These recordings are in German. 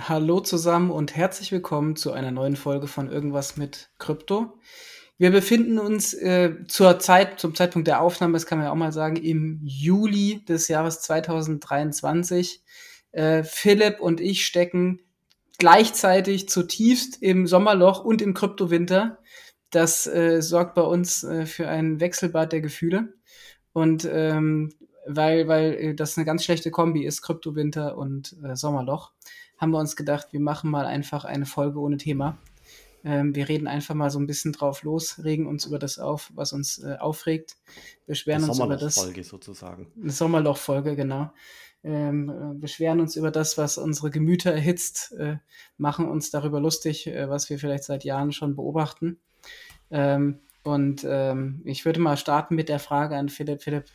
Hallo zusammen und herzlich willkommen zu einer neuen Folge von Irgendwas mit Krypto. Wir befinden uns äh, zur Zeit, zum Zeitpunkt der Aufnahme, das kann man ja auch mal sagen, im Juli des Jahres 2023. Äh, Philipp und ich stecken gleichzeitig zutiefst im Sommerloch und im Kryptowinter. Das äh, sorgt bei uns äh, für ein Wechselbad der Gefühle. Und ähm, weil, weil äh, das eine ganz schlechte Kombi ist, Kryptowinter und äh, Sommerloch haben wir uns gedacht, wir machen mal einfach eine Folge ohne Thema. Ähm, wir reden einfach mal so ein bisschen drauf los, regen uns über das auf, was uns äh, aufregt, beschweren uns über das. Sommerloch-Folge sozusagen. Eine Sommerloch-Folge, genau. Ähm, äh, beschweren uns über das, was unsere Gemüter erhitzt, äh, machen uns darüber lustig, äh, was wir vielleicht seit Jahren schon beobachten. Ähm, und ähm, ich würde mal starten mit der Frage an Philipp. Philipp,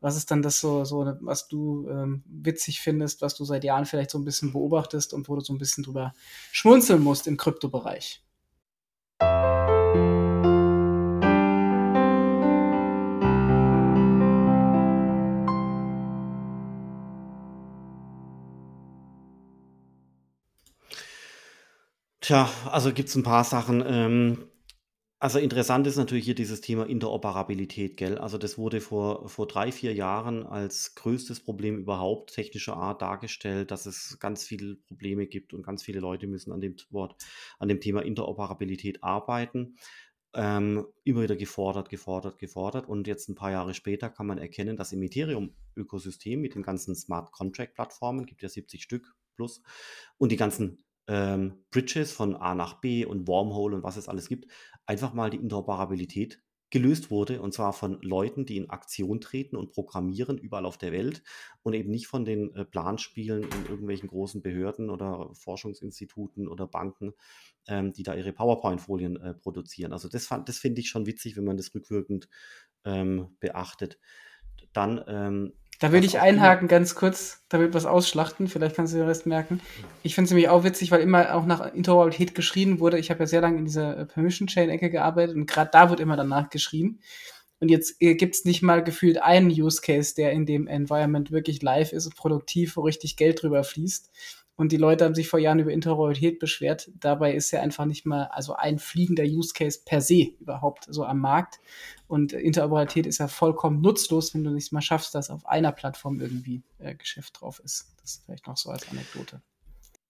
was ist dann das so, so was du ähm, witzig findest, was du seit Jahren vielleicht so ein bisschen beobachtest und wo du so ein bisschen drüber schmunzeln musst im Kryptobereich? Tja, also gibt es ein paar Sachen. Ähm, also interessant ist natürlich hier dieses Thema Interoperabilität, gell? Also das wurde vor, vor drei, vier Jahren als größtes Problem überhaupt technischer Art dargestellt, dass es ganz viele Probleme gibt und ganz viele Leute müssen an dem Wort, an dem Thema Interoperabilität arbeiten. Ähm, immer wieder gefordert, gefordert, gefordert. Und jetzt ein paar Jahre später kann man erkennen, dass im Ethereum-Ökosystem mit den ganzen Smart Contract-Plattformen, gibt ja 70 Stück plus, und die ganzen ähm, Bridges von A nach B und Wormhole und was es alles gibt, einfach mal die Interoperabilität gelöst wurde und zwar von Leuten, die in Aktion treten und programmieren überall auf der Welt und eben nicht von den äh, Planspielen in irgendwelchen großen Behörden oder Forschungsinstituten oder Banken, ähm, die da ihre PowerPoint-Folien äh, produzieren. Also das, das finde ich schon witzig, wenn man das rückwirkend ähm, beachtet. Dann ähm, da würde ich einhaken ganz kurz, da wird was ausschlachten, vielleicht kannst du den Rest merken. Ich finde es nämlich auch witzig, weil immer auch nach Interoperabilität geschrien wurde. Ich habe ja sehr lange in dieser äh, Permission Chain-Ecke gearbeitet und gerade da wird immer danach geschrieben. Und jetzt äh, gibt es nicht mal gefühlt einen Use Case, der in dem Environment wirklich live ist und produktiv, wo richtig Geld drüber fließt. Und die Leute haben sich vor Jahren über Interoperabilität beschwert. Dabei ist ja einfach nicht mal also ein fliegender Use Case per se überhaupt so am Markt. Und Interoperabilität ist ja vollkommen nutzlos, wenn du nicht mal schaffst, dass auf einer Plattform irgendwie äh, Geschäft drauf ist. Das ist vielleicht noch so als Anekdote.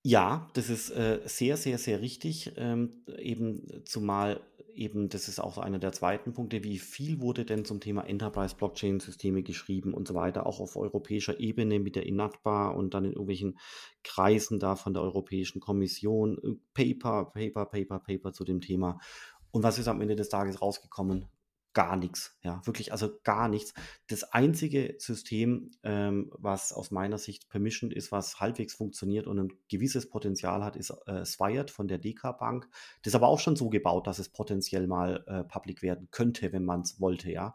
Ja, das ist äh, sehr, sehr, sehr richtig. Ähm, eben zumal eben, das ist auch so einer der zweiten Punkte, wie viel wurde denn zum Thema Enterprise Blockchain Systeme geschrieben und so weiter, auch auf europäischer Ebene mit der INATBA und dann in irgendwelchen Kreisen da von der Europäischen Kommission, äh, Paper, Paper, Paper, Paper zu dem Thema. Und was ist am Ende des Tages rausgekommen? Gar nichts. Ja, wirklich, also gar nichts. Das einzige System, ähm, was aus meiner Sicht permissioned ist, was halbwegs funktioniert und ein gewisses Potenzial hat, ist äh, Swired von der DK Bank. Das ist aber auch schon so gebaut, dass es potenziell mal äh, public werden könnte, wenn man es wollte, ja.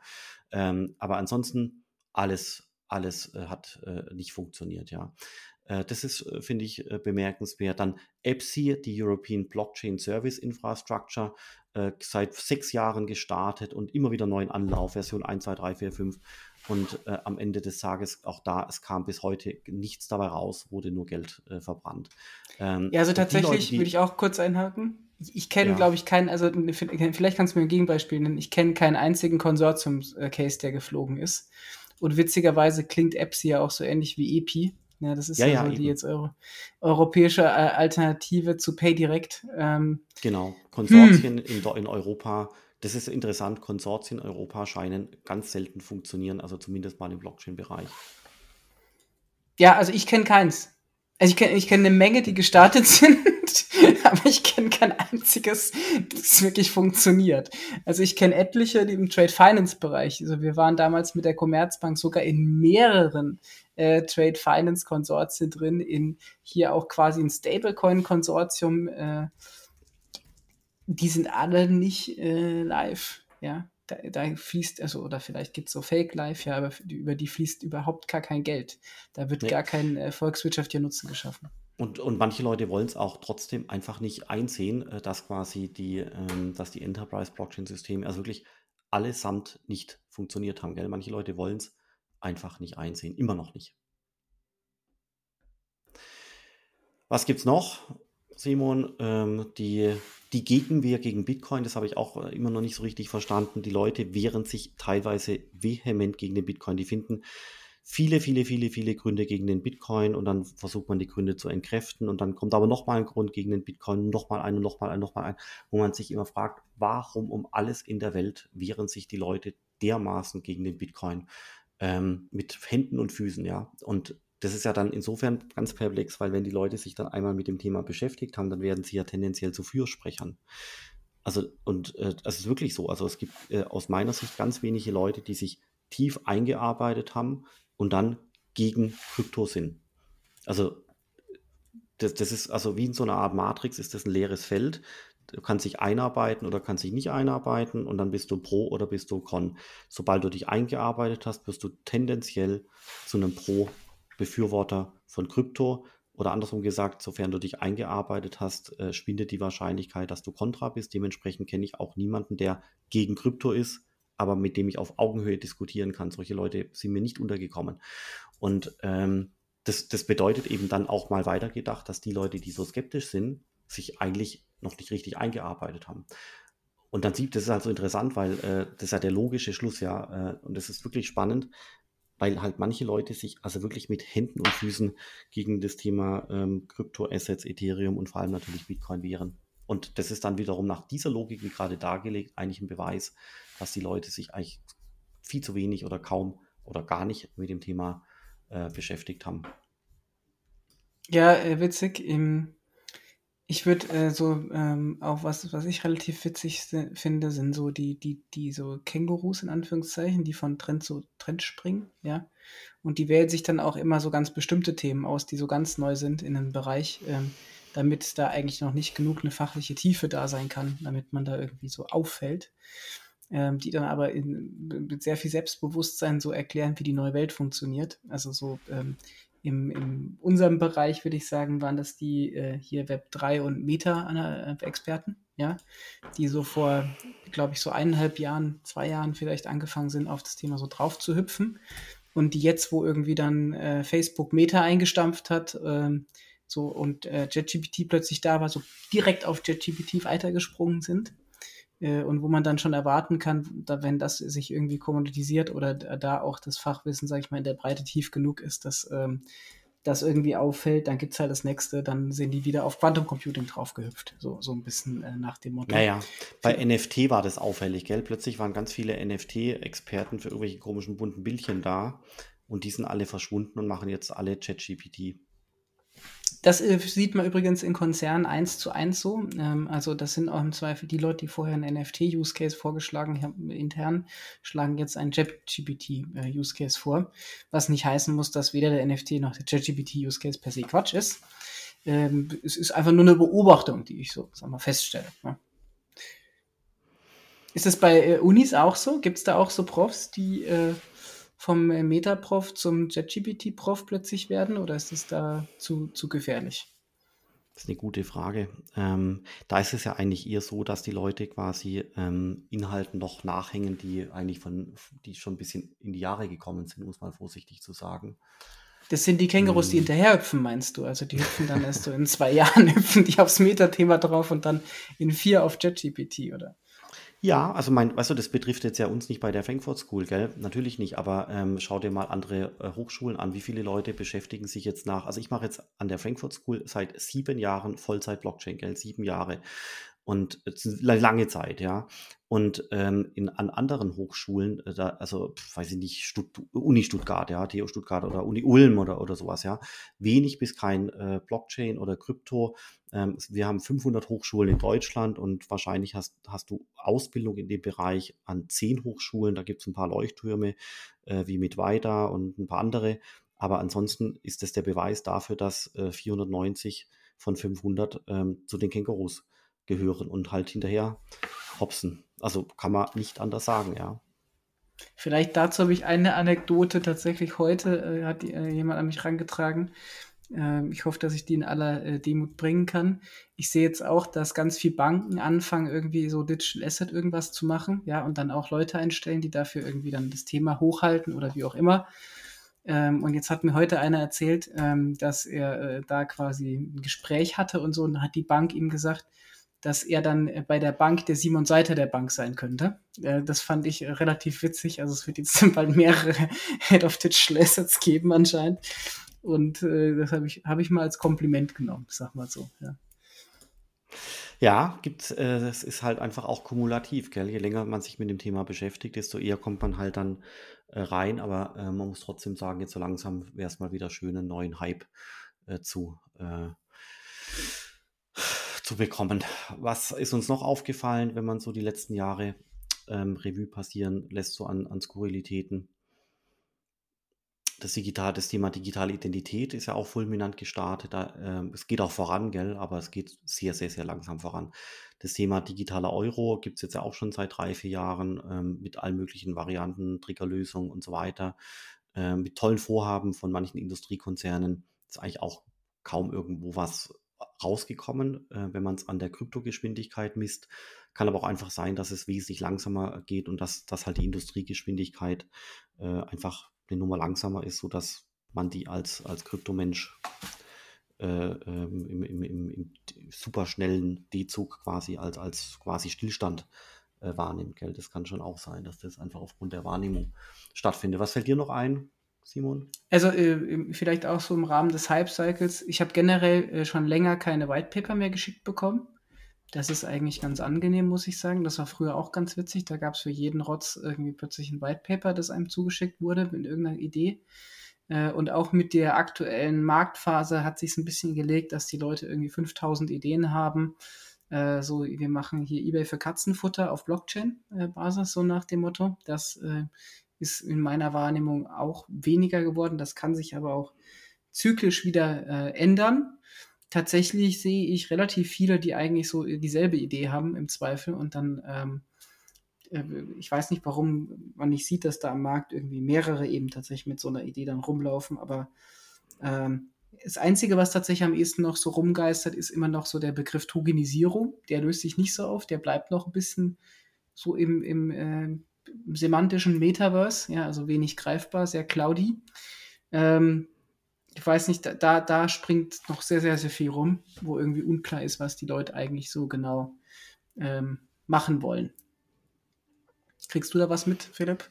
Ähm, aber ansonsten alles, alles äh, hat äh, nicht funktioniert, ja. Äh, das ist, äh, finde ich, bemerkenswert. Dann EPSI, die European Blockchain Service Infrastructure, äh, seit sechs Jahren gestartet und immer wieder neuen Anlauf, Version 1, 2, 3, 4, 5. Und äh, am Ende des Tages, auch da, es kam bis heute nichts dabei raus, wurde nur Geld äh, verbrannt. Ähm, ja, also tatsächlich würde ich auch kurz einhaken. Ich, ich kenne, ja. glaube ich, keinen, also vielleicht kannst du mir ein Gegenbeispiel nennen. Ich kenne keinen einzigen Konsortium-Case, der geflogen ist. Und witzigerweise klingt EPSI ja auch so ähnlich wie EPI. Ja, das ist ja, ja so die jetzt Euro europäische äh, Alternative zu PayDirect. Ähm, genau, Konsortien hm. in, in Europa das ist interessant, Konsortien in Europa scheinen ganz selten funktionieren, also zumindest mal im Blockchain-Bereich. Ja, also ich kenne keins. Also ich kenne ich kenn eine Menge, die gestartet sind, aber ich kenne kein einziges, das wirklich funktioniert. Also ich kenne etliche, die im Trade Finance Bereich, also wir waren damals mit der Commerzbank sogar in mehreren äh, Trade Finance Konsortien drin, in hier auch quasi ein Stablecoin Konsortium. Äh, die sind alle nicht äh, live, ja. Da, da, fließt, also, oder vielleicht gibt es so Fake Live, ja, aber über die fließt überhaupt gar kein Geld. Da wird nee. gar kein äh, volkswirtschaftlicher Nutzen geschaffen. Und, und manche Leute wollen es auch trotzdem einfach nicht einsehen, äh, dass quasi die, ähm, dass die Enterprise-Blockchain-Systeme also wirklich allesamt nicht funktioniert haben. Gell? Manche Leute wollen es einfach nicht einsehen, immer noch nicht. Was gibt es noch, Simon? Ähm, die, die Gegenwehr gegen Bitcoin, das habe ich auch äh, immer noch nicht so richtig verstanden. Die Leute wehren sich teilweise vehement gegen den Bitcoin. Die finden viele, viele, viele, viele Gründe gegen den Bitcoin und dann versucht man die Gründe zu entkräften und dann kommt aber nochmal ein Grund gegen den Bitcoin, nochmal ein und nochmal ein, nochmal ein, wo man sich immer fragt, warum um alles in der Welt wehren sich die Leute dermaßen gegen den Bitcoin ähm, mit Händen und Füßen, ja. Und das ist ja dann insofern ganz perplex, weil wenn die Leute sich dann einmal mit dem Thema beschäftigt haben, dann werden sie ja tendenziell zu Fürsprechern. Also, und äh, das ist wirklich so. Also es gibt äh, aus meiner Sicht ganz wenige Leute, die sich tief eingearbeitet haben, und dann gegen Krypto sind. Also das, das ist also wie in so einer Art Matrix ist das ein leeres Feld. Du kannst dich einarbeiten oder kannst dich nicht einarbeiten und dann bist du Pro oder bist du Con. Sobald du dich eingearbeitet hast, wirst du tendenziell zu einem Pro-Befürworter von Krypto oder andersrum gesagt, sofern du dich eingearbeitet hast, äh, schwindet die Wahrscheinlichkeit, dass du Contra bist. Dementsprechend kenne ich auch niemanden, der gegen Krypto ist, aber mit dem ich auf Augenhöhe diskutieren kann. Solche Leute sind mir nicht untergekommen. Und ähm, das, das bedeutet eben dann auch mal weitergedacht, dass die Leute, die so skeptisch sind, sich eigentlich noch nicht richtig eingearbeitet haben. Und dann sieht, das ist halt so interessant, weil äh, das ist ja der logische Schluss, ja. Äh, und das ist wirklich spannend, weil halt manche Leute sich also wirklich mit Händen und Füßen gegen das Thema ähm, Kryptoassets, Ethereum und vor allem natürlich Bitcoin wehren. Und das ist dann wiederum nach dieser Logik, wie gerade dargelegt, eigentlich ein Beweis, dass die Leute sich eigentlich viel zu wenig oder kaum oder gar nicht mit dem Thema äh, beschäftigt haben. Ja, äh, witzig. Im, ich würde äh, so ähm, auch was, was ich relativ witzig finde, sind so die, die, die so Kängurus in Anführungszeichen, die von Trend zu Trend springen, ja. Und die wählen sich dann auch immer so ganz bestimmte Themen aus, die so ganz neu sind in einem Bereich, ähm, damit da eigentlich noch nicht genug eine fachliche Tiefe da sein kann, damit man da irgendwie so auffällt ähm, die dann aber in, mit sehr viel Selbstbewusstsein so erklären, wie die neue Welt funktioniert. Also so ähm, im, in unserem Bereich würde ich sagen, waren das die äh, hier Web 3 und Meta-Experten, ja, die so vor, glaube ich, so eineinhalb Jahren, zwei Jahren vielleicht angefangen sind, auf das Thema so drauf zu hüpfen. Und die jetzt, wo irgendwie dann äh, Facebook Meta eingestampft hat, ähm, so und äh, JetGPT plötzlich da war, so direkt auf JetGPT weitergesprungen sind und wo man dann schon erwarten kann, da, wenn das sich irgendwie kommoditisiert oder da auch das Fachwissen, sage ich mal, in der Breite tief genug ist, dass ähm, das irgendwie auffällt, dann gibt es halt das nächste, dann sind die wieder auf Quantum Computing draufgehüpft. So, so ein bisschen äh, nach dem Motto. Naja, bei NFT war das auffällig, gell? Plötzlich waren ganz viele NFT-Experten für irgendwelche komischen bunten Bildchen da und die sind alle verschwunden und machen jetzt alle ChatGPT. Das äh, sieht man übrigens in Konzernen eins zu eins so. Ähm, also das sind auch im Zweifel die Leute, die vorher einen NFT-Use-Case vorgeschlagen haben, intern, schlagen jetzt einen JetGPT-Use-Case vor, was nicht heißen muss, dass weder der NFT noch der JetGPT-Use-Case per se Quatsch ist. Ähm, es ist einfach nur eine Beobachtung, die ich so sag mal, feststelle. Ist das bei äh, Unis auch so? Gibt es da auch so Profs, die äh, vom äh, Metaprof zum JetGPT-Prof plötzlich werden oder ist es da zu, zu gefährlich? Das ist eine gute Frage. Ähm, da ist es ja eigentlich eher so, dass die Leute quasi ähm, Inhalten noch nachhängen, die eigentlich von, die schon ein bisschen in die Jahre gekommen sind, um es mal vorsichtig zu sagen. Das sind die Kängurus, die hm. hinterherhüpfen, meinst du? Also die hüpfen dann erst so in zwei Jahren, hüpfen die aufs Metathema drauf und dann in vier auf JetGPT, oder? Ja, also mein, weißt du, das betrifft jetzt ja uns nicht bei der Frankfurt School, gell? Natürlich nicht, aber ähm, schau dir mal andere äh, Hochschulen an. Wie viele Leute beschäftigen sich jetzt nach? Also ich mache jetzt an der Frankfurt School seit sieben Jahren Vollzeit Blockchain, gell? Sieben Jahre. Und lange Zeit, ja. Und ähm, in, an anderen Hochschulen, äh, da, also weiß ich nicht, Stutt Uni Stuttgart, ja, TU Stuttgart oder Uni Ulm oder, oder sowas, ja, wenig bis kein äh, Blockchain oder Krypto. Ähm, wir haben 500 Hochschulen in Deutschland und wahrscheinlich hast, hast du Ausbildung in dem Bereich an zehn Hochschulen. Da gibt es ein paar Leuchttürme äh, wie mit Weida und ein paar andere. Aber ansonsten ist das der Beweis dafür, dass äh, 490 von 500 ähm, zu den Kängurus gehören und halt hinterher hopsen. Also kann man nicht anders sagen, ja. Vielleicht dazu habe ich eine Anekdote tatsächlich heute, äh, hat äh, jemand an mich herangetragen. Ähm, ich hoffe, dass ich die in aller äh, Demut bringen kann. Ich sehe jetzt auch, dass ganz viele Banken anfangen, irgendwie so Digital Asset irgendwas zu machen, ja, und dann auch Leute einstellen, die dafür irgendwie dann das Thema hochhalten oder wie auch immer. Ähm, und jetzt hat mir heute einer erzählt, ähm, dass er äh, da quasi ein Gespräch hatte und so, und hat die Bank ihm gesagt, dass er dann äh, bei der Bank der Simon Seiter der Bank sein könnte. Äh, das fand ich äh, relativ witzig. Also es wird jetzt bald mehrere Head of Digital Assets geben anscheinend. Und das habe ich, hab ich mal als Kompliment genommen, sag mal so. Ja. Ja, gibt äh, das ist halt einfach auch kumulativ, gell? Je länger man sich mit dem Thema beschäftigt, desto eher kommt man halt dann äh, rein. Aber man muss trotzdem sagen, jetzt so langsam wäre es mal wieder schön, einen neuen Hype zu, zu bekommen. Was ist uns noch aufgefallen, wenn man so die letzten Jahre ähm, Revue passieren lässt, so an, an Skurrilitäten? das, Digital, das Thema digitale Identität ist ja auch fulminant gestartet. Da, äh, es geht auch voran, gell, aber es geht sehr, sehr, sehr langsam voran. Das Thema digitaler Euro gibt es jetzt ja auch schon seit drei, vier Jahren ähm, mit allen möglichen Varianten, Triggerlösungen und so weiter. Äh, mit tollen Vorhaben von manchen Industriekonzernen ist eigentlich auch kaum irgendwo was rausgekommen, äh, wenn man es an der Kryptogeschwindigkeit misst. Kann aber auch einfach sein, dass es wesentlich langsamer geht und dass, dass halt die Industriegeschwindigkeit äh, einfach eine Nummer langsamer ist, sodass man die als, als Kryptomensch äh, ähm, im, im, im, im superschnellen D-Zug quasi als, als quasi Stillstand äh, wahrnimmt. Gell? Das kann schon auch sein, dass das einfach aufgrund der Wahrnehmung stattfindet. Was fällt dir noch ein, Simon? Also äh, vielleicht auch so im Rahmen des Hype-Cycles. Ich habe generell äh, schon länger keine Whitepaper mehr geschickt bekommen. Das ist eigentlich ganz angenehm, muss ich sagen. Das war früher auch ganz witzig. Da gab es für jeden Rotz irgendwie plötzlich ein White Paper, das einem zugeschickt wurde mit irgendeiner Idee. Äh, und auch mit der aktuellen Marktphase hat sich ein bisschen gelegt, dass die Leute irgendwie 5000 Ideen haben. Äh, so, wir machen hier eBay für Katzenfutter auf Blockchain-Basis, so nach dem Motto. Das äh, ist in meiner Wahrnehmung auch weniger geworden. Das kann sich aber auch zyklisch wieder ändern tatsächlich sehe ich relativ viele, die eigentlich so dieselbe Idee haben im Zweifel und dann, ähm, äh, ich weiß nicht, warum man nicht sieht, dass da am Markt irgendwie mehrere eben tatsächlich mit so einer Idee dann rumlaufen, aber ähm, das Einzige, was tatsächlich am ehesten noch so rumgeistert, ist immer noch so der Begriff Tokenisierung. Der löst sich nicht so auf, der bleibt noch ein bisschen so im, im äh, semantischen Metaverse, ja, also wenig greifbar, sehr cloudy. Ähm, ich weiß nicht, da, da springt noch sehr, sehr, sehr viel rum, wo irgendwie unklar ist, was die Leute eigentlich so genau ähm, machen wollen. Kriegst du da was mit, Philipp?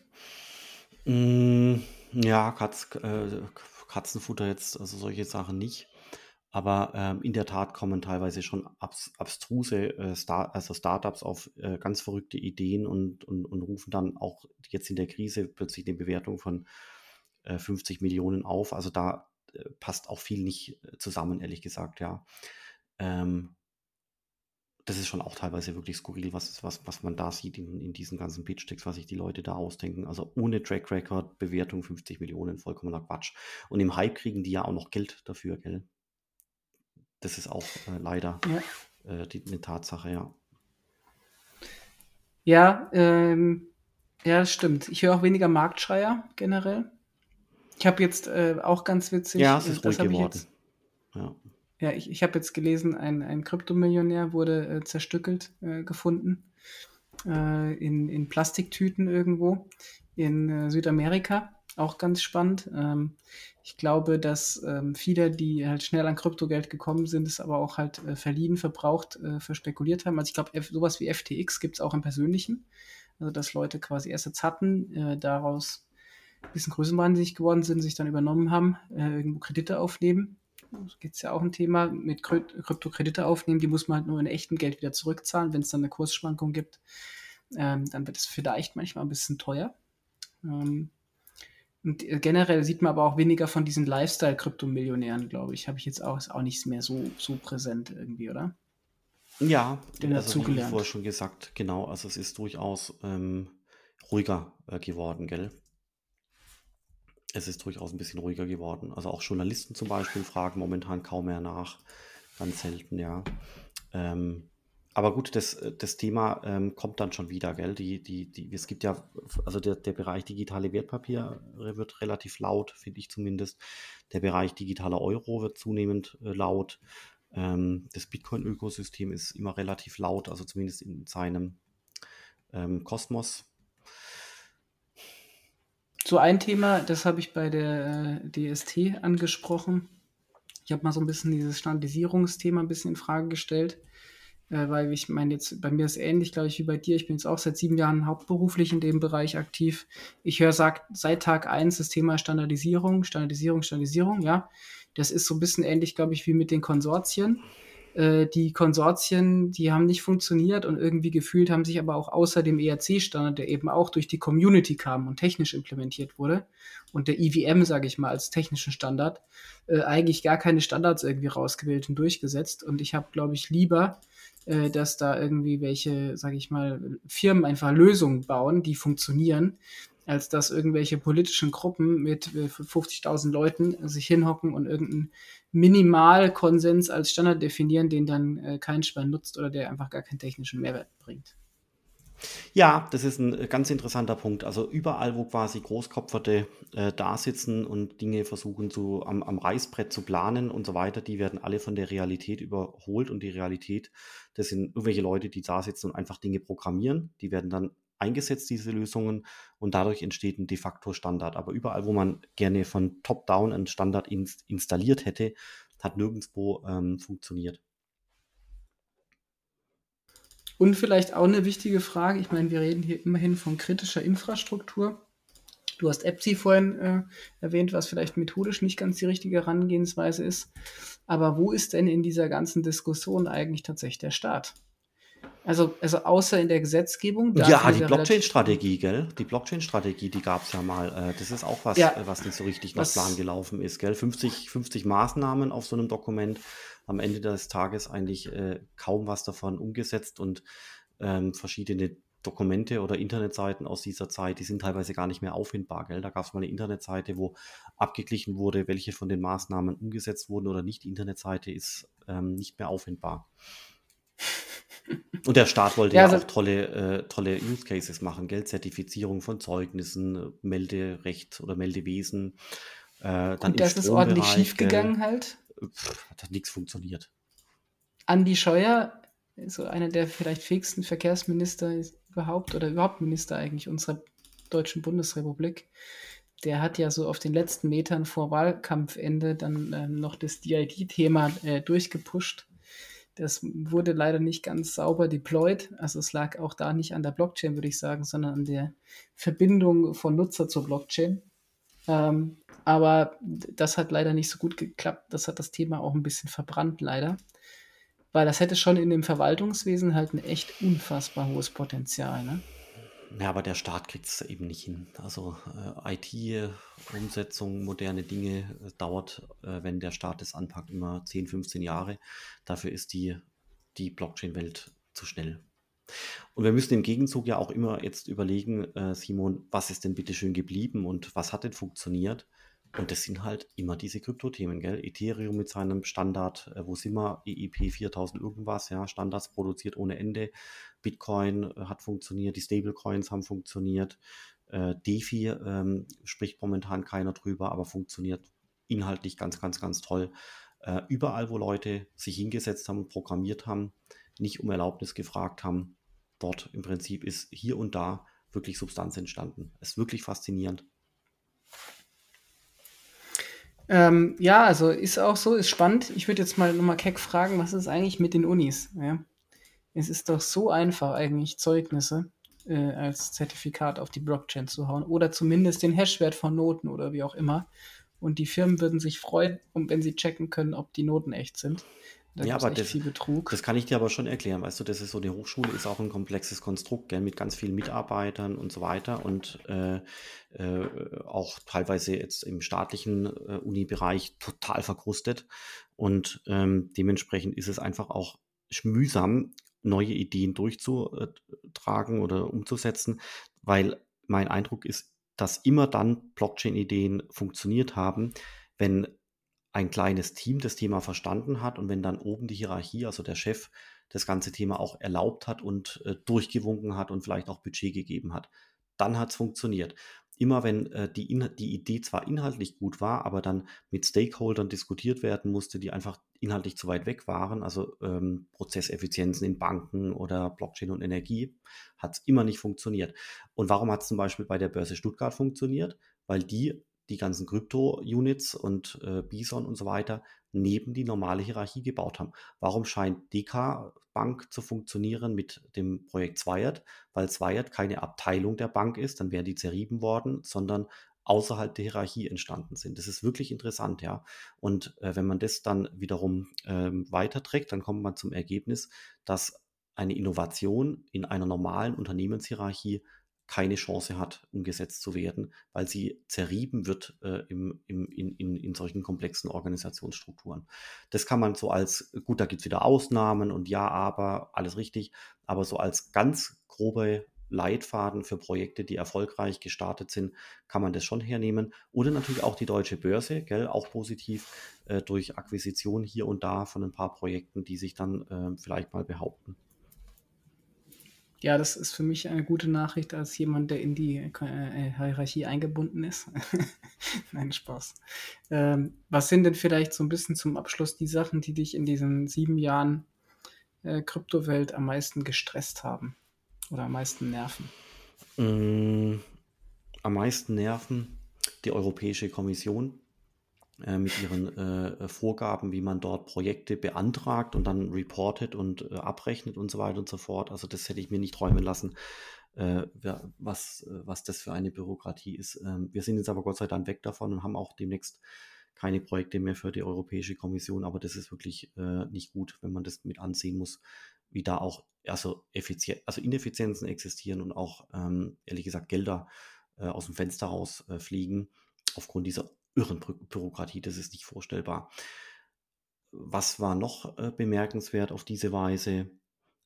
Mm, ja, Katz, äh, Katzenfutter jetzt, also solche Sachen nicht. Aber ähm, in der Tat kommen teilweise schon abs abstruse äh, Star also Startups auf äh, ganz verrückte Ideen und, und, und rufen dann auch jetzt in der Krise plötzlich eine Bewertung von äh, 50 Millionen auf. Also da äh, passt auch viel nicht zusammen, ehrlich gesagt, ja. Ähm, das ist schon auch teilweise wirklich skurril, was, was, was man da sieht in, in diesen ganzen Pitch-Decks, was sich die Leute da ausdenken. Also ohne Track Record, Bewertung 50 Millionen, vollkommener Quatsch. Und im Hype kriegen die ja auch noch Geld dafür, gell? Das ist auch äh, leider ja. äh, die, eine Tatsache, ja. Ja, ähm, ja, das stimmt. Ich höre auch weniger Marktschreier generell. Ich habe jetzt äh, auch ganz witzig. Ja, es ist ruhig geworden. Jetzt, ja. ja, ich, ich habe jetzt gelesen, ein, ein Kryptomillionär wurde äh, zerstückelt äh, gefunden äh, in, in Plastiktüten irgendwo in äh, Südamerika. Auch ganz spannend. Ähm, ich glaube, dass ähm, viele, die halt schnell an Kryptogeld gekommen sind, es aber auch halt äh, verliehen, verbraucht, verspekuliert haben. Also ich glaube, sowas wie FTX gibt es auch im Persönlichen. Also dass Leute quasi Assets hatten, daraus ein bisschen größenwahnsinnig geworden sind, sich dann übernommen haben, äh, irgendwo Kredite aufnehmen. Das gibt ja auch ein Thema mit Kryptokredite aufnehmen, die muss man halt nur in echtem Geld wieder zurückzahlen. Wenn es dann eine Kursschwankung gibt, ähm, dann wird es vielleicht manchmal ein bisschen teuer. Ähm, und äh, generell sieht man aber auch weniger von diesen Lifestyle-Kryptomillionären, glaube ich. Habe ich jetzt auch, ist auch nicht mehr so, so präsent irgendwie, oder? Ja, also wie vorher schon gesagt, genau. Also es ist durchaus ähm, ruhiger äh, geworden, gell? es ist durchaus ein bisschen ruhiger geworden. Also auch Journalisten zum Beispiel fragen momentan kaum mehr nach. Ganz selten, ja. Ähm, aber gut, das, das Thema ähm, kommt dann schon wieder, gell? Die, die, die, es gibt ja, also der, der Bereich digitale Wertpapiere wird relativ laut, finde ich zumindest. Der Bereich digitaler Euro wird zunehmend äh, laut. Ähm, das Bitcoin-Ökosystem ist immer relativ laut, also zumindest in seinem ähm, Kosmos. so ein Thema, das habe ich bei der äh, DST angesprochen. Ich habe mal so ein bisschen dieses Standardisierungsthema ein bisschen in Frage gestellt, äh, weil ich meine, jetzt bei mir ist ähnlich, glaube ich, wie bei dir. Ich bin jetzt auch seit sieben Jahren hauptberuflich in dem Bereich aktiv. Ich höre seit Tag eins das Thema Standardisierung, Standardisierung, Standardisierung, ja. Das ist so ein bisschen ähnlich, glaube ich, wie mit den Konsortien. Äh, die Konsortien, die haben nicht funktioniert und irgendwie gefühlt haben sich aber auch außer dem ERC-Standard, der eben auch durch die Community kam und technisch implementiert wurde, und der IWM, sage ich mal, als technischen Standard, äh, eigentlich gar keine Standards irgendwie rausgewählt und durchgesetzt. Und ich habe, glaube ich, lieber, äh, dass da irgendwie welche, sage ich mal, Firmen einfach Lösungen bauen, die funktionieren, als dass irgendwelche politischen Gruppen mit 50.000 äh, Leuten sich hinhocken und irgendeinen Minimalkonsens als Standard definieren, den dann äh, kein Schwein nutzt oder der einfach gar keinen technischen Mehrwert bringt. Ja, das ist ein äh, ganz interessanter Punkt. Also überall, wo quasi Großkopferte äh, da sitzen und Dinge versuchen zu, am, am Reißbrett zu planen und so weiter, die werden alle von der Realität überholt und die Realität, das sind irgendwelche Leute, die da sitzen und einfach Dinge programmieren. Die werden dann eingesetzt, diese Lösungen, und dadurch entsteht ein de facto Standard. Aber überall, wo man gerne von top-down einen Standard ins installiert hätte, hat nirgendwo ähm, funktioniert. Und vielleicht auch eine wichtige Frage, ich meine, wir reden hier immerhin von kritischer Infrastruktur. Du hast EPSI vorhin äh, erwähnt, was vielleicht methodisch nicht ganz die richtige Herangehensweise ist. Aber wo ist denn in dieser ganzen Diskussion eigentlich tatsächlich der Staat? Also, also außer in der Gesetzgebung. Ja, die Blockchain-Strategie, gell? Die Blockchain-Strategie, die gab es ja mal. Äh, das ist auch was, ja, äh, was nicht so richtig nach Plan gelaufen ist, gell? 50, 50 Maßnahmen auf so einem Dokument. Am Ende des Tages eigentlich äh, kaum was davon umgesetzt und ähm, verschiedene Dokumente oder Internetseiten aus dieser Zeit, die sind teilweise gar nicht mehr auffindbar. Gell? Da gab es mal eine Internetseite, wo abgeglichen wurde, welche von den Maßnahmen umgesetzt wurden oder nicht. Die Internetseite ist ähm, nicht mehr auffindbar. Und der Staat wollte ja, ja also, auch tolle, äh, tolle Use Cases machen, Geldzertifizierung von Zeugnissen, Melderecht oder Meldewesen. Äh, dann und das ist ordentlich schiefgegangen halt. Pff, hat nichts funktioniert. Andi Scheuer, so einer der vielleicht fähigsten Verkehrsminister überhaupt oder überhaupt Minister eigentlich unserer deutschen Bundesrepublik, der hat ja so auf den letzten Metern vor Wahlkampfende dann äh, noch das DID-Thema äh, durchgepusht das wurde leider nicht ganz sauber deployed. Also es lag auch da nicht an der Blockchain, würde ich sagen, sondern an der Verbindung von Nutzer zur Blockchain. Ähm, aber das hat leider nicht so gut geklappt. Das hat das Thema auch ein bisschen verbrannt, leider. Weil das hätte schon in dem Verwaltungswesen halt ein echt unfassbar hohes Potenzial. Ne? Ja, aber der Staat kriegt es eben nicht hin. Also äh, IT-Umsetzung, moderne Dinge äh, dauert, äh, wenn der Staat es anpackt, immer 10, 15 Jahre. Dafür ist die, die Blockchain-Welt zu schnell. Und wir müssen im Gegenzug ja auch immer jetzt überlegen, äh, Simon, was ist denn bitte schön geblieben und was hat denn funktioniert? Und das sind halt immer diese Kryptothemen, gell? Ethereum mit seinem Standard, äh, wo sind wir? EIP 4000 irgendwas, ja, Standards produziert ohne Ende. Bitcoin äh, hat funktioniert, die Stablecoins haben funktioniert. Äh, DeFi ähm, spricht momentan keiner drüber, aber funktioniert inhaltlich ganz, ganz, ganz toll. Äh, überall, wo Leute sich hingesetzt haben programmiert haben, nicht um Erlaubnis gefragt haben, dort im Prinzip ist hier und da wirklich Substanz entstanden. Es ist wirklich faszinierend. Ähm, ja, also ist auch so, ist spannend. Ich würde jetzt mal nochmal keck fragen, was ist eigentlich mit den Unis? Ja? Es ist doch so einfach, eigentlich Zeugnisse äh, als Zertifikat auf die Blockchain zu hauen oder zumindest den Hashwert von Noten oder wie auch immer. Und die Firmen würden sich freuen, wenn sie checken können, ob die Noten echt sind. Da ja, aber das, das, kann ich dir aber schon erklären. Weißt du, das ist so, die Hochschule ist auch ein komplexes Konstrukt, gell, mit ganz vielen Mitarbeitern und so weiter und äh, äh, auch teilweise jetzt im staatlichen äh, Uni-Bereich total verkrustet. Und ähm, dementsprechend ist es einfach auch mühsam, neue Ideen durchzutragen oder umzusetzen, weil mein Eindruck ist, dass immer dann Blockchain-Ideen funktioniert haben, wenn ein kleines Team das Thema verstanden hat und wenn dann oben die Hierarchie, also der Chef, das ganze Thema auch erlaubt hat und äh, durchgewunken hat und vielleicht auch Budget gegeben hat, dann hat es funktioniert. Immer wenn äh, die, die Idee zwar inhaltlich gut war, aber dann mit Stakeholdern diskutiert werden musste, die einfach inhaltlich zu weit weg waren, also ähm, Prozesseffizienzen in Banken oder Blockchain und Energie, hat es immer nicht funktioniert. Und warum hat es zum Beispiel bei der Börse Stuttgart funktioniert? weil die die ganzen Krypto-Units und äh, Bison und so weiter neben die normale Hierarchie gebaut haben. Warum scheint DK Bank zu funktionieren mit dem Projekt Zwired? Weil Zwired keine Abteilung der Bank ist, dann wären die zerrieben worden, sondern außerhalb der Hierarchie entstanden sind. Das ist wirklich interessant, ja. Und äh, wenn man das dann wiederum ähm, weiterträgt, dann kommt man zum Ergebnis, dass eine Innovation in einer normalen Unternehmenshierarchie keine Chance hat, umgesetzt zu werden, weil sie zerrieben wird äh, im, im, in, in, in solchen komplexen Organisationsstrukturen. Das kann man so als, gut, da gibt es wieder Ausnahmen und ja, aber, alles richtig, aber so als ganz grobe Leitfaden für Projekte, die erfolgreich gestartet sind, kann man das schon hernehmen. Oder natürlich auch die deutsche Börse, gell, auch positiv äh, durch Akquisition hier und da von ein paar Projekten, die sich dann äh, vielleicht mal behaupten ja, das ist für mich eine gute Nachricht als jemand, der in die äh, Hierarchie eingebunden ist. Nein, Spaß. Ähm, was sind denn vielleicht so ein bisschen zum Abschluss die Sachen, die dich in diesen sieben Jahren äh, Kryptowelt am meisten gestresst haben oder am meisten nerven? Mm, am meisten nerven die Europäische Kommission, äh, mit ihren äh, Vorgaben, wie man dort Projekte beantragt und dann reportet und äh, abrechnet und so weiter und so fort. Also das hätte ich mir nicht träumen lassen, äh, was, was das für eine Bürokratie ist. Ähm, wir sind jetzt aber Gott sei Dank weg davon und haben auch demnächst keine Projekte mehr für die Europäische Kommission, aber das ist wirklich äh, nicht gut, wenn man das mit ansehen muss, wie da auch also, effizient, also Ineffizienzen existieren und auch ähm, ehrlich gesagt Gelder äh, aus dem Fenster rausfliegen aufgrund dieser irren Bürokratie, das ist nicht vorstellbar. Was war noch äh, bemerkenswert auf diese Weise?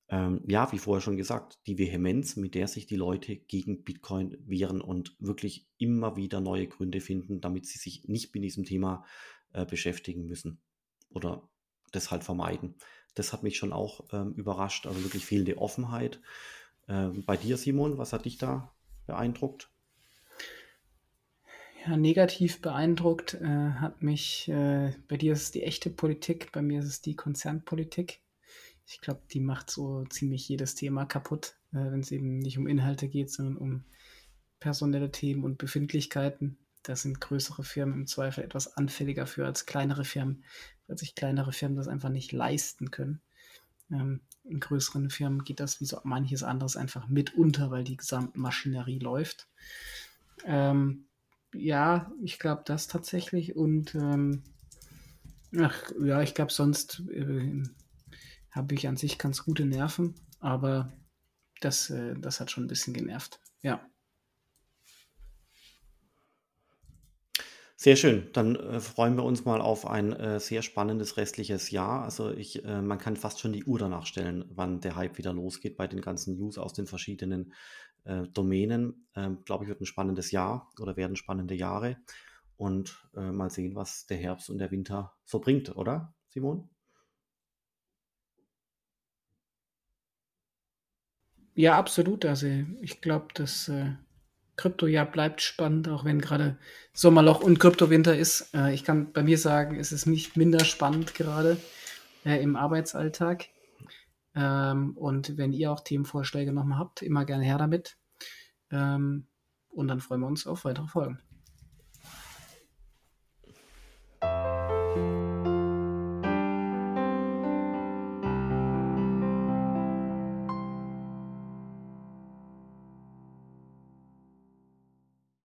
Ähm, ja, wie vorher schon gesagt, die Vehemenz, mit der sich die Leute gegen Bitcoin wehren und wirklich immer wieder neue Gründe finden, damit sie sich nicht mit diesem Thema äh, beschäftigen müssen oder das halt vermeiden. Das hat mich schon auch ähm, überrascht, also wirklich fehlende Offenheit. Ähm, bei dir, Simon, was hat dich da beeindruckt? Ja, negativ beeindruckt äh, hat mich, äh, bei dir ist es die echte Politik, bei mir ist es die Konzernpolitik. Ich glaube, die macht so ziemlich jedes Thema kaputt, äh, wenn es eben nicht um Inhalte geht, sondern um personelle Themen und Befindlichkeiten. Da sind größere Firmen im Zweifel etwas anfälliger für als kleinere Firmen, weil sich kleinere Firmen das einfach nicht leisten können. Ähm, in größeren Firmen geht das wie so manches anderes einfach mit unter, weil die gesamte Maschinerie läuft. Ähm, ja, ich glaube das tatsächlich. Und ähm, ach, ja, ich glaube, sonst äh, habe ich an sich ganz gute Nerven, aber das, äh, das hat schon ein bisschen genervt. Ja. Sehr schön. Dann äh, freuen wir uns mal auf ein äh, sehr spannendes restliches Jahr. Also ich, äh, man kann fast schon die Uhr danach stellen, wann der Hype wieder losgeht bei den ganzen News aus den verschiedenen äh, Domänen. Ähm, Glaube ich, wird ein spannendes Jahr oder werden spannende Jahre. Und äh, mal sehen, was der Herbst und der Winter so bringt, oder, Simon? Ja, absolut. Also ich glaube, das äh, Kryptojahr bleibt spannend, auch wenn gerade Sommerloch und Kryptowinter ist. Äh, ich kann bei mir sagen, es ist nicht minder spannend gerade äh, im Arbeitsalltag. Ähm, und wenn ihr auch Themenvorschläge nochmal habt, immer gerne her damit. Ähm, und dann freuen wir uns auf weitere Folgen.